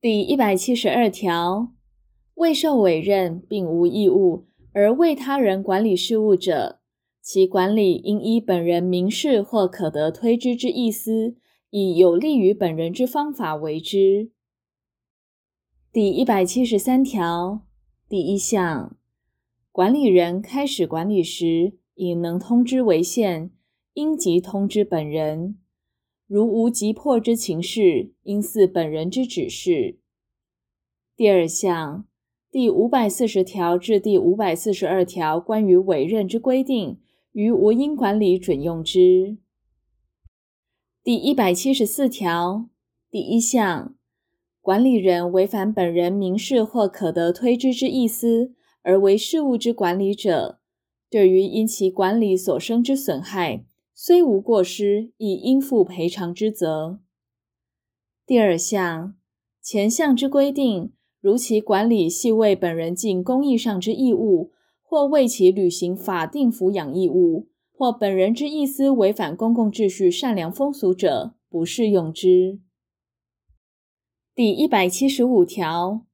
第一百七十二条，未受委任并无义务而为他人管理事务者，其管理应依本人明示或可得推知之意思，以有利于本人之方法为之。第一百七十三条第一项，管理人开始管理时，以能通知为限，应即通知本人。如无急迫之情事，应似本人之指示。第二项，第五百四十条至第五百四十二条关于委任之规定，于无因管理准用之。第一百七十四条第一项，管理人违反本人明示或可得推知之意思，而为事务之管理者，对于因其管理所生之损害，虽无过失，亦应负赔偿之责。第二项，前项之规定，如其管理系为本人尽公益上之义务，或为其履行法定抚养义务，或本人之意思违反公共秩序、善良风俗者，不适用之。第一百七十五条，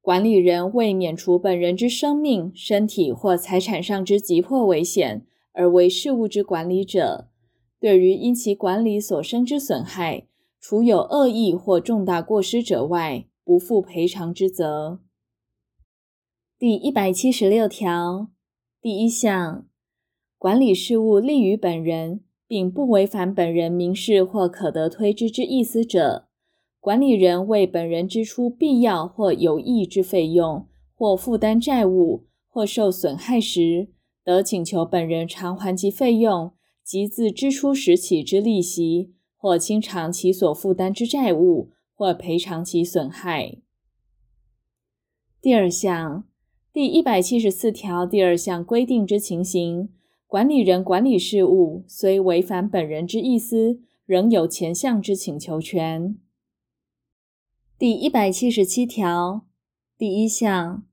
管理人为免除本人之生命、身体或财产上之急迫危险，而为事务之管理者，对于因其管理所生之损害，除有恶意或重大过失者外，不负赔偿之责。第一百七十六条第一项，管理事务利于本人，并不违反本人明示或可得推知之意思者，管理人为本人支出必要或有益之费用，或负担债务，或受损害时，得请求本人偿还其费用及自支出时起之利息，或清偿其所负担之债务，或赔偿其损害。第二项，第一百七十四条第二项规定之情形，管理人管理事务虽违反本人之意思，仍有前项之请求权。第一百七十七条第一项。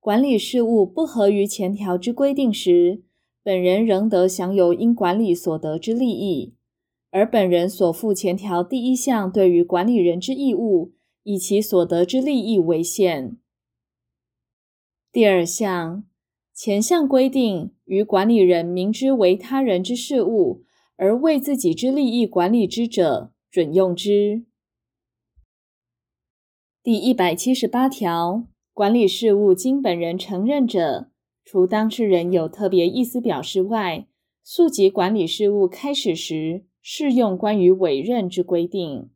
管理事务不合于前条之规定时，本人仍得享有因管理所得之利益，而本人所负前条第一项对于管理人之义务，以其所得之利益为限。第二项，前项规定于管理人明知为他人之事务，而为自己之利益管理之者，准用之。第一百七十八条。管理事务经本人承认者，除当事人有特别意思表示外，溯及管理事务开始时适用关于委任之规定。